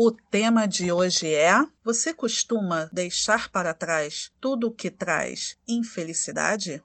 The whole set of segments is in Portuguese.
O tema de hoje é: Você costuma deixar para trás tudo o que traz infelicidade?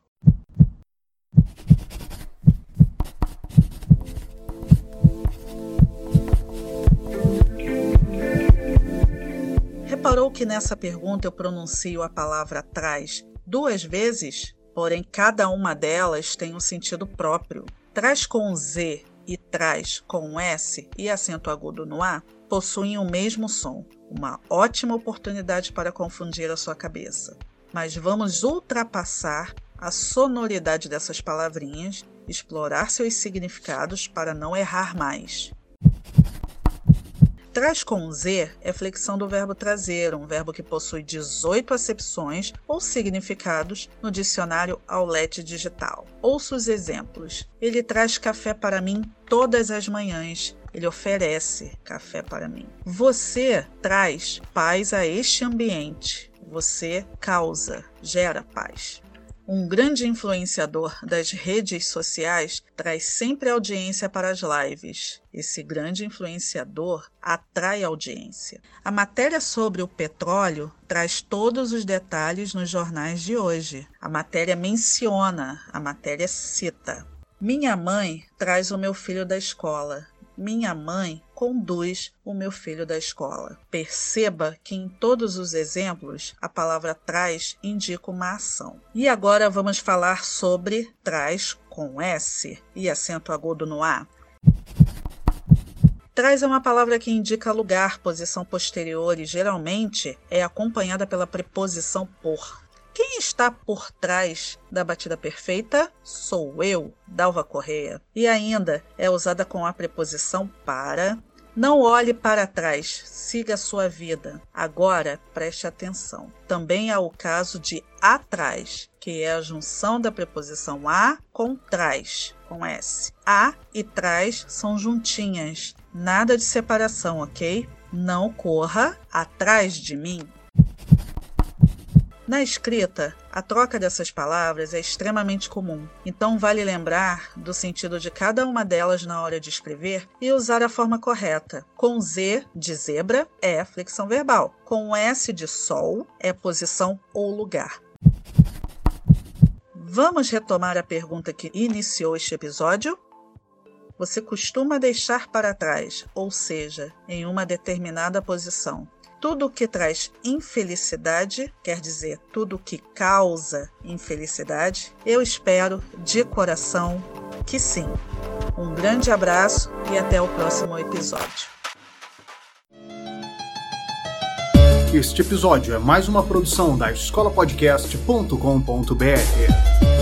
Reparou que nessa pergunta eu pronuncio a palavra traz duas vezes? Porém, cada uma delas tem um sentido próprio. Traz com Z e traz com S e acento agudo no A possuem o mesmo som, uma ótima oportunidade para confundir a sua cabeça. Mas vamos ultrapassar a sonoridade dessas palavrinhas, explorar seus significados para não errar mais. Traz com Z é flexão do verbo trazer, um verbo que possui 18 acepções ou significados no dicionário Aulete Digital. Ouça os exemplos. Ele traz café para mim todas as manhãs. Ele oferece café para mim. Você traz paz a este ambiente. Você causa, gera paz. Um grande influenciador das redes sociais traz sempre audiência para as lives. Esse grande influenciador atrai audiência. A matéria sobre o petróleo traz todos os detalhes nos jornais de hoje. A matéria menciona, a matéria cita. Minha mãe traz o meu filho da escola. Minha mãe conduz o meu filho da escola. Perceba que em todos os exemplos a palavra traz indica uma ação. E agora vamos falar sobre traz com S e acento agudo no A. Traz é uma palavra que indica lugar, posição posterior e geralmente é acompanhada pela preposição por. Quem está por trás da batida perfeita? Sou eu, Dalva Correia. E ainda é usada com a preposição para. Não olhe para trás, siga a sua vida. Agora preste atenção. Também há o caso de atrás, que é a junção da preposição a com trás, com S. A e trás são juntinhas, nada de separação, ok? Não corra atrás de mim. Na escrita, a troca dessas palavras é extremamente comum, então vale lembrar do sentido de cada uma delas na hora de escrever e usar a forma correta. Com Z de zebra é flexão verbal, com S de sol é posição ou lugar. Vamos retomar a pergunta que iniciou este episódio? Você costuma deixar para trás, ou seja, em uma determinada posição, tudo que traz infelicidade, quer dizer, tudo que causa infelicidade, eu espero de coração que sim. Um grande abraço e até o próximo episódio. Este episódio é mais uma produção da escolapodcast.com.br.